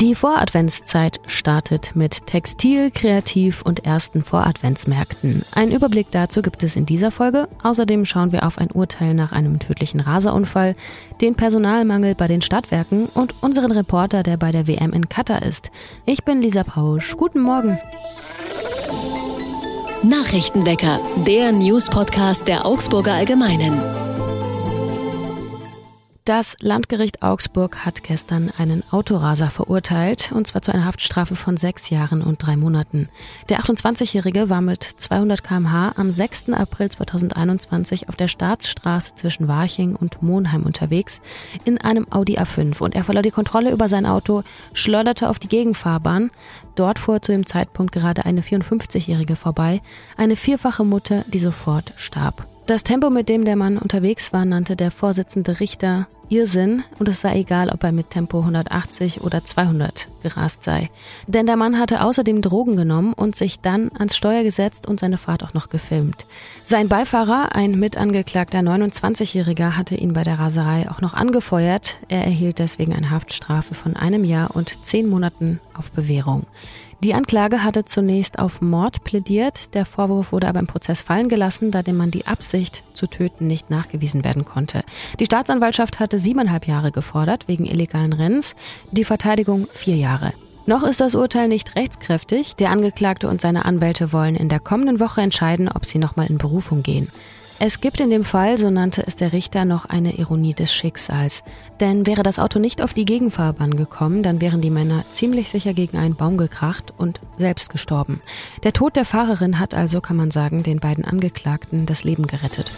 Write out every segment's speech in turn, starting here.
Die Voradventszeit startet mit Textil, Kreativ und ersten Voradventsmärkten. Einen Überblick dazu gibt es in dieser Folge. Außerdem schauen wir auf ein Urteil nach einem tödlichen Raserunfall, den Personalmangel bei den Stadtwerken und unseren Reporter, der bei der WM in Katar ist. Ich bin Lisa Pausch. Guten Morgen. Nachrichtenwecker, der News-Podcast der Augsburger Allgemeinen. Das Landgericht Augsburg hat gestern einen Autoraser verurteilt, und zwar zu einer Haftstrafe von sechs Jahren und drei Monaten. Der 28-Jährige war mit 200 kmh am 6. April 2021 auf der Staatsstraße zwischen Warching und Monheim unterwegs in einem Audi A5 und er verlor die Kontrolle über sein Auto, schleuderte auf die Gegenfahrbahn. Dort fuhr zu dem Zeitpunkt gerade eine 54-Jährige vorbei, eine vierfache Mutter, die sofort starb. Das Tempo, mit dem der Mann unterwegs war, nannte der Vorsitzende Richter Irrsinn und es sei egal, ob er mit Tempo 180 oder 200 gerast sei. Denn der Mann hatte außerdem Drogen genommen und sich dann ans Steuer gesetzt und seine Fahrt auch noch gefilmt. Sein Beifahrer, ein mitangeklagter 29-Jähriger, hatte ihn bei der Raserei auch noch angefeuert. Er erhielt deswegen eine Haftstrafe von einem Jahr und zehn Monaten auf Bewährung. Die Anklage hatte zunächst auf Mord plädiert. Der Vorwurf wurde aber im Prozess fallen gelassen, da dem Mann die Absicht zu töten nicht nachgewiesen werden konnte. Die Staatsanwaltschaft hatte siebeneinhalb Jahre gefordert wegen illegalen Rennens, die Verteidigung vier Jahre. Noch ist das Urteil nicht rechtskräftig. Der Angeklagte und seine Anwälte wollen in der kommenden Woche entscheiden, ob sie nochmal in Berufung gehen. Es gibt in dem Fall, so nannte es der Richter, noch eine Ironie des Schicksals. Denn wäre das Auto nicht auf die Gegenfahrbahn gekommen, dann wären die Männer ziemlich sicher gegen einen Baum gekracht und selbst gestorben. Der Tod der Fahrerin hat also, kann man sagen, den beiden Angeklagten das Leben gerettet.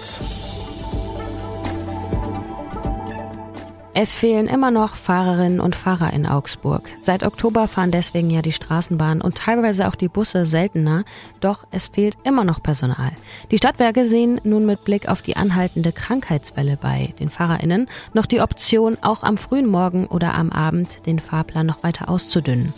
Es fehlen immer noch Fahrerinnen und Fahrer in Augsburg. Seit Oktober fahren deswegen ja die Straßenbahnen und teilweise auch die Busse seltener, doch es fehlt immer noch Personal. Die Stadtwerke sehen nun mit Blick auf die anhaltende Krankheitswelle bei den Fahrerinnen noch die Option, auch am frühen Morgen oder am Abend den Fahrplan noch weiter auszudünnen.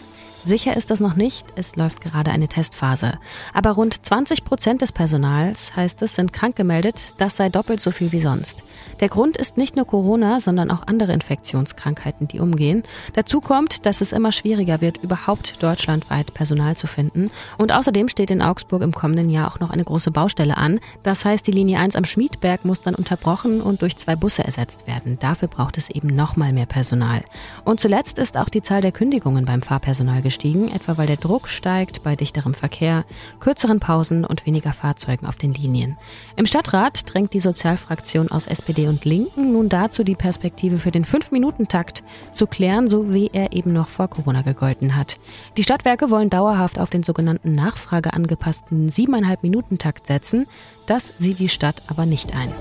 Sicher ist das noch nicht, es läuft gerade eine Testphase. Aber rund 20 Prozent des Personals, heißt es, sind krank gemeldet, das sei doppelt so viel wie sonst. Der Grund ist nicht nur Corona, sondern auch andere Infektionskrankheiten, die umgehen. Dazu kommt, dass es immer schwieriger wird, überhaupt deutschlandweit Personal zu finden. Und außerdem steht in Augsburg im kommenden Jahr auch noch eine große Baustelle an. Das heißt, die Linie 1 am Schmiedberg muss dann unterbrochen und durch zwei Busse ersetzt werden. Dafür braucht es eben noch mal mehr Personal. Und zuletzt ist auch die Zahl der Kündigungen beim Fahrpersonal gestiegen gestiegen, etwa weil der Druck steigt bei dichterem Verkehr, kürzeren Pausen und weniger Fahrzeugen auf den Linien. Im Stadtrat drängt die Sozialfraktion aus SPD und Linken nun dazu, die Perspektive für den 5-Minuten-Takt zu klären, so wie er eben noch vor Corona gegolten hat. Die Stadtwerke wollen dauerhaft auf den sogenannten nachfrageangepassten 7,5-Minuten-Takt setzen. Das sieht die Stadt aber nicht ein.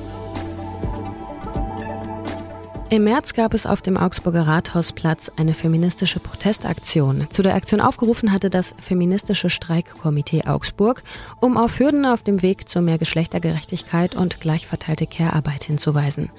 Im März gab es auf dem Augsburger Rathausplatz eine feministische Protestaktion. Zu der Aktion aufgerufen hatte das Feministische Streikkomitee Augsburg, um auf Hürden auf dem Weg zu mehr Geschlechtergerechtigkeit und gleichverteilte Care-Arbeit hinzuweisen.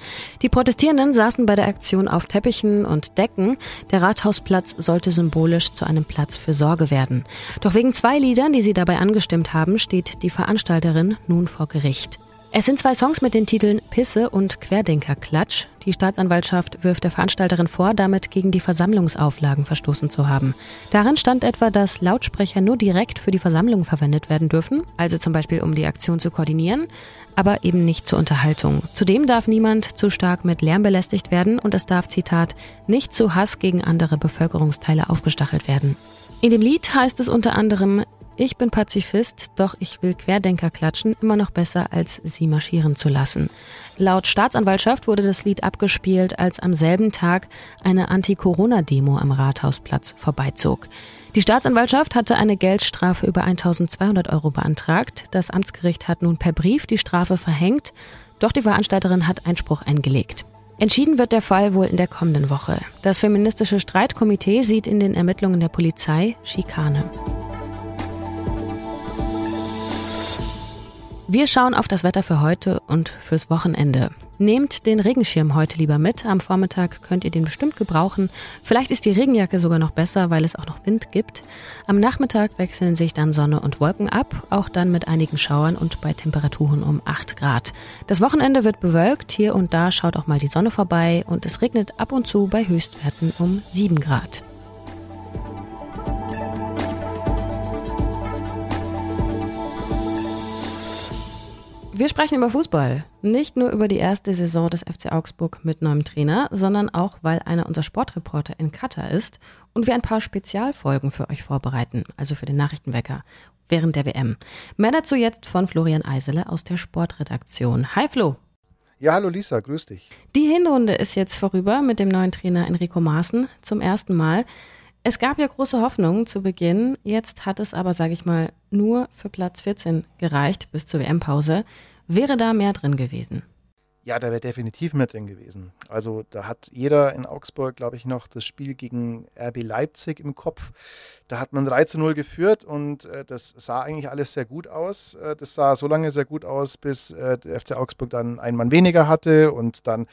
Die Protestierenden saßen bei der Aktion auf Teppichen und Decken. Der Rathausplatz sollte symbolisch zu einem Platz für Sorge werden. Doch wegen zwei Liedern, die sie dabei angestimmt haben, steht die Veranstalterin nun vor Gericht. Es sind zwei Songs mit den Titeln Pisse und Querdenkerklatsch. Die Staatsanwaltschaft wirft der Veranstalterin vor, damit gegen die Versammlungsauflagen verstoßen zu haben. Darin stand etwa, dass Lautsprecher nur direkt für die Versammlung verwendet werden dürfen, also zum Beispiel um die Aktion zu koordinieren, aber eben nicht zur Unterhaltung. Zudem darf niemand zu stark mit Lärm belästigt werden und es darf, Zitat, nicht zu Hass gegen andere Bevölkerungsteile aufgestachelt werden. In dem Lied heißt es unter anderem, ich bin Pazifist, doch ich will Querdenker klatschen, immer noch besser, als sie marschieren zu lassen. Laut Staatsanwaltschaft wurde das Lied abgespielt, als am selben Tag eine Anti-Corona-Demo am Rathausplatz vorbeizog. Die Staatsanwaltschaft hatte eine Geldstrafe über 1200 Euro beantragt. Das Amtsgericht hat nun per Brief die Strafe verhängt, doch die Veranstalterin hat Einspruch eingelegt. Entschieden wird der Fall wohl in der kommenden Woche. Das feministische Streitkomitee sieht in den Ermittlungen der Polizei Schikane. Wir schauen auf das Wetter für heute und fürs Wochenende. Nehmt den Regenschirm heute lieber mit. Am Vormittag könnt ihr den bestimmt gebrauchen. Vielleicht ist die Regenjacke sogar noch besser, weil es auch noch Wind gibt. Am Nachmittag wechseln sich dann Sonne und Wolken ab, auch dann mit einigen Schauern und bei Temperaturen um 8 Grad. Das Wochenende wird bewölkt. Hier und da schaut auch mal die Sonne vorbei und es regnet ab und zu bei Höchstwerten um 7 Grad. Wir sprechen über Fußball. Nicht nur über die erste Saison des FC Augsburg mit neuem Trainer, sondern auch, weil einer unserer Sportreporter in Katar ist und wir ein paar Spezialfolgen für euch vorbereiten, also für den Nachrichtenwecker, während der WM. Mehr dazu jetzt von Florian Eisele aus der Sportredaktion. Hi Flo. Ja, hallo Lisa, grüß dich. Die Hinrunde ist jetzt vorüber mit dem neuen Trainer Enrico Maaßen zum ersten Mal. Es gab ja große Hoffnungen zu Beginn. Jetzt hat es aber, sage ich mal, nur für Platz 14 gereicht bis zur WM-Pause. Wäre da mehr drin gewesen? Ja, da wäre definitiv mehr drin gewesen. Also da hat jeder in Augsburg, glaube ich, noch das Spiel gegen RB Leipzig im Kopf. Da hat man 3 zu 0 geführt und äh, das sah eigentlich alles sehr gut aus. Äh, das sah so lange sehr gut aus, bis äh, der FC Augsburg dann einen Mann weniger hatte und dann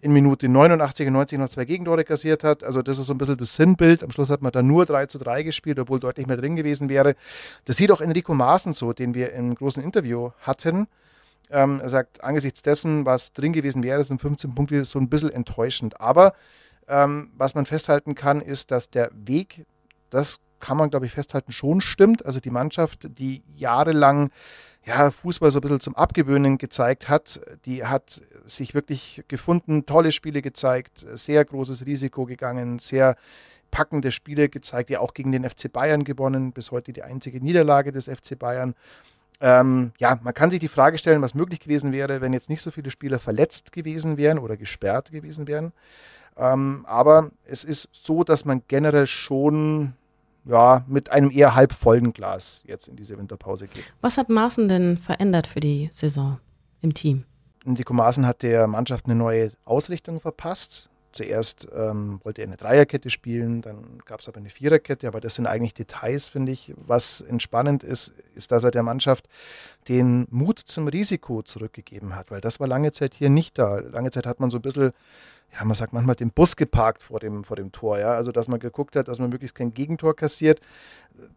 in Minute 89 und 90 noch zwei Gegentore kassiert hat. Also das ist so ein bisschen das Sinnbild. Am Schluss hat man dann nur 3 zu 3 gespielt, obwohl deutlich mehr drin gewesen wäre. Das sieht auch Enrico Maaßen so, den wir im großen Interview hatten. Ähm, er sagt, angesichts dessen, was drin gewesen wäre, sind 15 Punkte so ein bisschen enttäuschend. Aber ähm, was man festhalten kann, ist, dass der Weg, das kann man, glaube ich, festhalten, schon stimmt. Also die Mannschaft, die jahrelang ja, Fußball so ein bisschen zum Abgewöhnen gezeigt hat, die hat sich wirklich gefunden, tolle Spiele gezeigt, sehr großes Risiko gegangen, sehr packende Spiele gezeigt, ja auch gegen den FC Bayern gewonnen, bis heute die einzige Niederlage des FC Bayern. Ähm, ja, man kann sich die Frage stellen, was möglich gewesen wäre, wenn jetzt nicht so viele Spieler verletzt gewesen wären oder gesperrt gewesen wären. Ähm, aber es ist so, dass man generell schon ja, mit einem eher halb vollen Glas jetzt in diese Winterpause geht. Was hat Maaßen denn verändert für die Saison im Team? Nico Maaßen hat der Mannschaft eine neue Ausrichtung verpasst. Zuerst ähm, wollte er eine Dreierkette spielen, dann gab es aber eine Viererkette, aber das sind eigentlich Details, finde ich. Was entspannend ist, ist, dass er der Mannschaft den Mut zum Risiko zurückgegeben hat, weil das war lange Zeit hier nicht da. Lange Zeit hat man so ein bisschen ja, man sagt manchmal den Bus geparkt vor dem, vor dem Tor, ja. Also dass man geguckt hat, dass man möglichst kein Gegentor kassiert.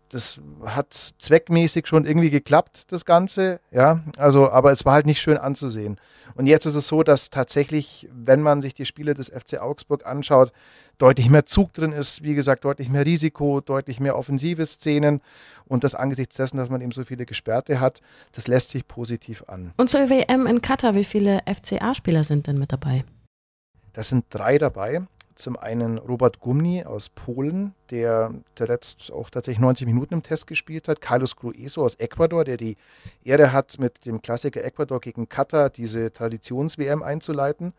Das hat zweckmäßig schon irgendwie geklappt, das Ganze, ja. Also, aber es war halt nicht schön anzusehen. Und jetzt ist es so, dass tatsächlich, wenn man sich die Spiele des FC Augsburg anschaut, deutlich mehr Zug drin ist, wie gesagt, deutlich mehr Risiko, deutlich mehr offensive Szenen und das angesichts dessen, dass man eben so viele Gesperrte hat, das lässt sich positiv an. Und zur WM in Katar, wie viele FCA-Spieler sind denn mit dabei? Da sind drei dabei. Zum einen Robert Gumni aus Polen, der zuletzt auch tatsächlich 90 Minuten im Test gespielt hat. Carlos Grueso aus Ecuador, der die Ehre hat, mit dem Klassiker Ecuador gegen Katar diese Traditions-WM einzuleiten.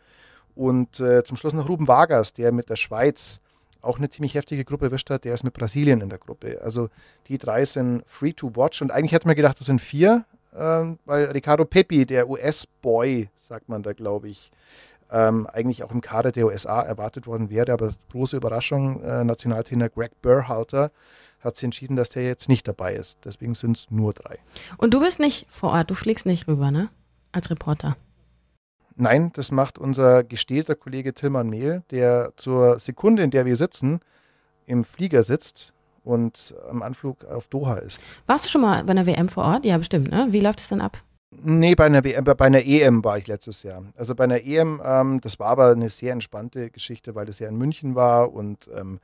Und äh, zum Schluss noch Ruben Vargas, der mit der Schweiz auch eine ziemlich heftige Gruppe erwischt hat. Der ist mit Brasilien in der Gruppe. Also die drei sind free to watch. Und eigentlich hätte man gedacht, das sind vier, äh, weil Ricardo Pepi, der US-Boy, sagt man da, glaube ich, ähm, eigentlich auch im Kader der USA erwartet worden wäre. Aber große Überraschung, äh, Nationaltrainer Greg Burhalter hat sich entschieden, dass der jetzt nicht dabei ist. Deswegen sind es nur drei. Und du bist nicht vor Ort, du fliegst nicht rüber, ne? Als Reporter. Nein, das macht unser gestählter Kollege Tilman Mehl, der zur Sekunde, in der wir sitzen, im Flieger sitzt und am Anflug auf Doha ist. Warst du schon mal bei einer WM vor Ort? Ja, bestimmt, ne? Wie läuft es dann ab? Nee, bei einer, WM, bei einer EM war ich letztes Jahr. Also bei einer EM, ähm, das war aber eine sehr entspannte Geschichte, weil das ja in München war und ähm,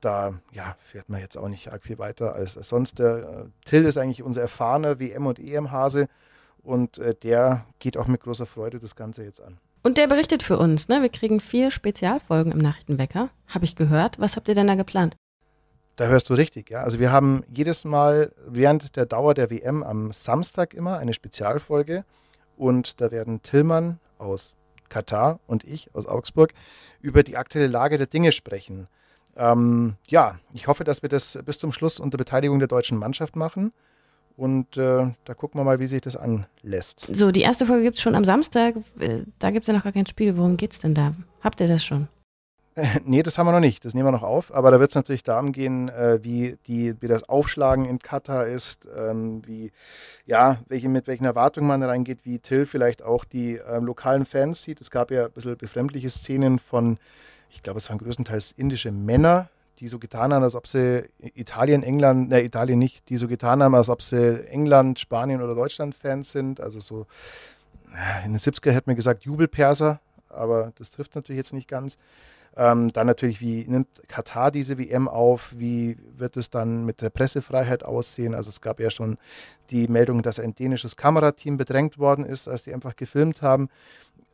da ja, fährt man jetzt auch nicht arg viel weiter als, als sonst. Der, äh, Till ist eigentlich unser erfahrener WM- und EM-Hase und äh, der geht auch mit großer Freude das Ganze jetzt an. Und der berichtet für uns, ne? Wir kriegen vier Spezialfolgen im Nachrichtenwecker, habe ich gehört. Was habt ihr denn da geplant? Da hörst du richtig, ja. Also wir haben jedes Mal während der Dauer der WM am Samstag immer eine Spezialfolge und da werden Tillmann aus Katar und ich aus Augsburg über die aktuelle Lage der Dinge sprechen. Ähm, ja, ich hoffe, dass wir das bis zum Schluss unter Beteiligung der deutschen Mannschaft machen. Und äh, da gucken wir mal, wie sich das anlässt. So, die erste Folge gibt es schon am Samstag. Äh, da gibt es ja noch gar kein Spiel. Worum geht es denn da? Habt ihr das schon? nee, das haben wir noch nicht. Das nehmen wir noch auf. Aber da wird es natürlich darum gehen, äh, wie, die, wie das Aufschlagen in Katar ist, ähm, wie, ja, welche, mit welchen Erwartungen man reingeht, wie Till vielleicht auch die ähm, lokalen Fans sieht. Es gab ja ein bisschen befremdliche Szenen von, ich glaube, es waren größtenteils indische Männer, die so getan haben, als ob sie Italien, England, ne, Italien nicht, die so getan haben, als ob sie England, Spanien oder Deutschland Fans sind. Also so, in den 70er hätte man gesagt Jubelperser, aber das trifft natürlich jetzt nicht ganz. Ähm, dann natürlich, wie nimmt Katar diese WM auf? Wie wird es dann mit der Pressefreiheit aussehen? Also es gab ja schon die Meldung, dass ein dänisches Kamerateam bedrängt worden ist, als die einfach gefilmt haben.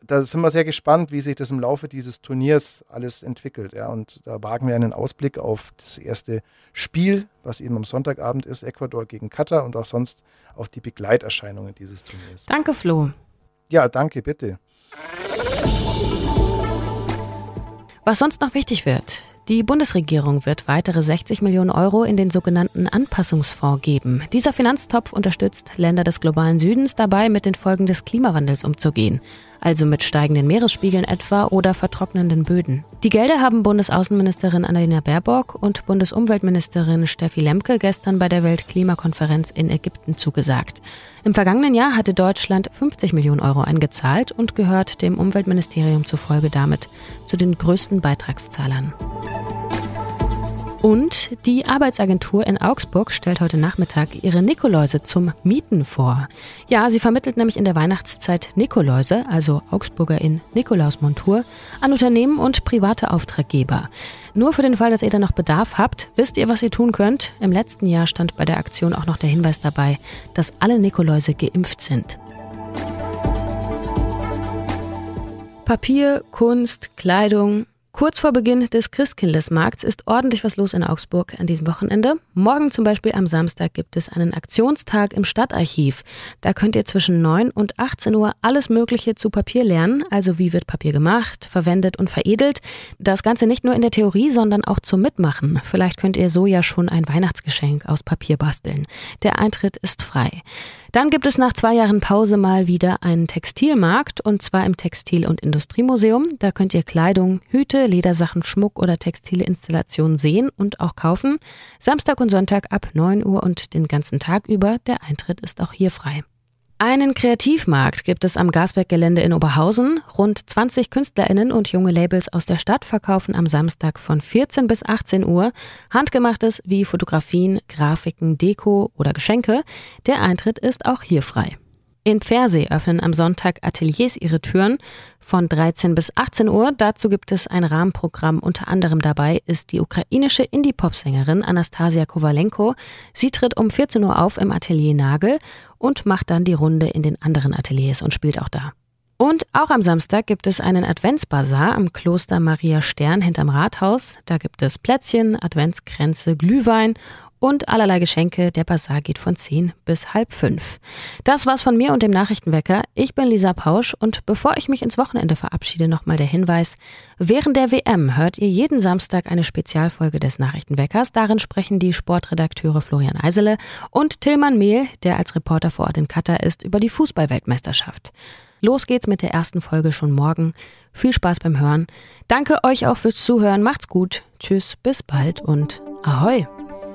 Da sind wir sehr gespannt, wie sich das im Laufe dieses Turniers alles entwickelt. Ja. Und da wagen wir einen Ausblick auf das erste Spiel, was eben am Sonntagabend ist, Ecuador gegen Katar und auch sonst auf die Begleiterscheinungen dieses Turniers. Danke, Flo. Ja, danke, bitte. Was sonst noch wichtig wird. Die Bundesregierung wird weitere 60 Millionen Euro in den sogenannten Anpassungsfonds geben. Dieser Finanztopf unterstützt Länder des globalen Südens dabei, mit den Folgen des Klimawandels umzugehen also mit steigenden Meeresspiegeln etwa oder vertrocknenden Böden. Die Gelder haben Bundesaußenministerin Annalena Baerbock und Bundesumweltministerin Steffi Lemke gestern bei der Weltklimakonferenz in Ägypten zugesagt. Im vergangenen Jahr hatte Deutschland 50 Millionen Euro eingezahlt und gehört dem Umweltministerium zufolge damit zu den größten Beitragszahlern. Und die Arbeitsagentur in Augsburg stellt heute Nachmittag ihre Nikoläuse zum Mieten vor. Ja, sie vermittelt nämlich in der Weihnachtszeit Nikoläuse, also Augsburger in Nikolausmontur, an Unternehmen und private Auftraggeber. Nur für den Fall, dass ihr da noch Bedarf habt, wisst ihr, was ihr tun könnt? Im letzten Jahr stand bei der Aktion auch noch der Hinweis dabei, dass alle Nikoläuse geimpft sind. Papier, Kunst, Kleidung, Kurz vor Beginn des Christkindlesmarkts ist ordentlich was los in Augsburg an diesem Wochenende. Morgen zum Beispiel am Samstag gibt es einen Aktionstag im Stadtarchiv. Da könnt ihr zwischen 9 und 18 Uhr alles Mögliche zu Papier lernen, also wie wird Papier gemacht, verwendet und veredelt. Das Ganze nicht nur in der Theorie, sondern auch zum Mitmachen. Vielleicht könnt ihr so ja schon ein Weihnachtsgeschenk aus Papier basteln. Der Eintritt ist frei. Dann gibt es nach zwei Jahren Pause mal wieder einen Textilmarkt und zwar im Textil- und Industriemuseum. Da könnt ihr Kleidung, Hüte, Ledersachen, Schmuck oder textile Installationen sehen und auch kaufen. Samstag und Sonntag ab 9 Uhr und den ganzen Tag über. Der Eintritt ist auch hier frei. Einen Kreativmarkt gibt es am Gaswerkgelände in Oberhausen. Rund 20 KünstlerInnen und junge Labels aus der Stadt verkaufen am Samstag von 14 bis 18 Uhr Handgemachtes wie Fotografien, Grafiken, Deko oder Geschenke. Der Eintritt ist auch hier frei. In Pfersee öffnen am Sonntag Ateliers ihre Türen von 13 bis 18 Uhr. Dazu gibt es ein Rahmenprogramm. Unter anderem dabei ist die ukrainische Indie-Pop-Sängerin Anastasia Kowalenko. Sie tritt um 14 Uhr auf im Atelier Nagel und macht dann die Runde in den anderen Ateliers und spielt auch da. Und auch am Samstag gibt es einen Adventsbazar am Kloster Maria Stern hinterm Rathaus. Da gibt es Plätzchen, Adventskränze, Glühwein und allerlei Geschenke. Der Bazar geht von 10 bis halb 5. Das war's von mir und dem Nachrichtenwecker. Ich bin Lisa Pausch und bevor ich mich ins Wochenende verabschiede, nochmal der Hinweis. Während der WM hört ihr jeden Samstag eine Spezialfolge des Nachrichtenweckers. Darin sprechen die Sportredakteure Florian Eisele und Tillmann Mehl, der als Reporter vor Ort in Katar ist, über die Fußballweltmeisterschaft. Los geht's mit der ersten Folge schon morgen. Viel Spaß beim Hören. Danke euch auch fürs Zuhören. Macht's gut. Tschüss, bis bald und ahoi.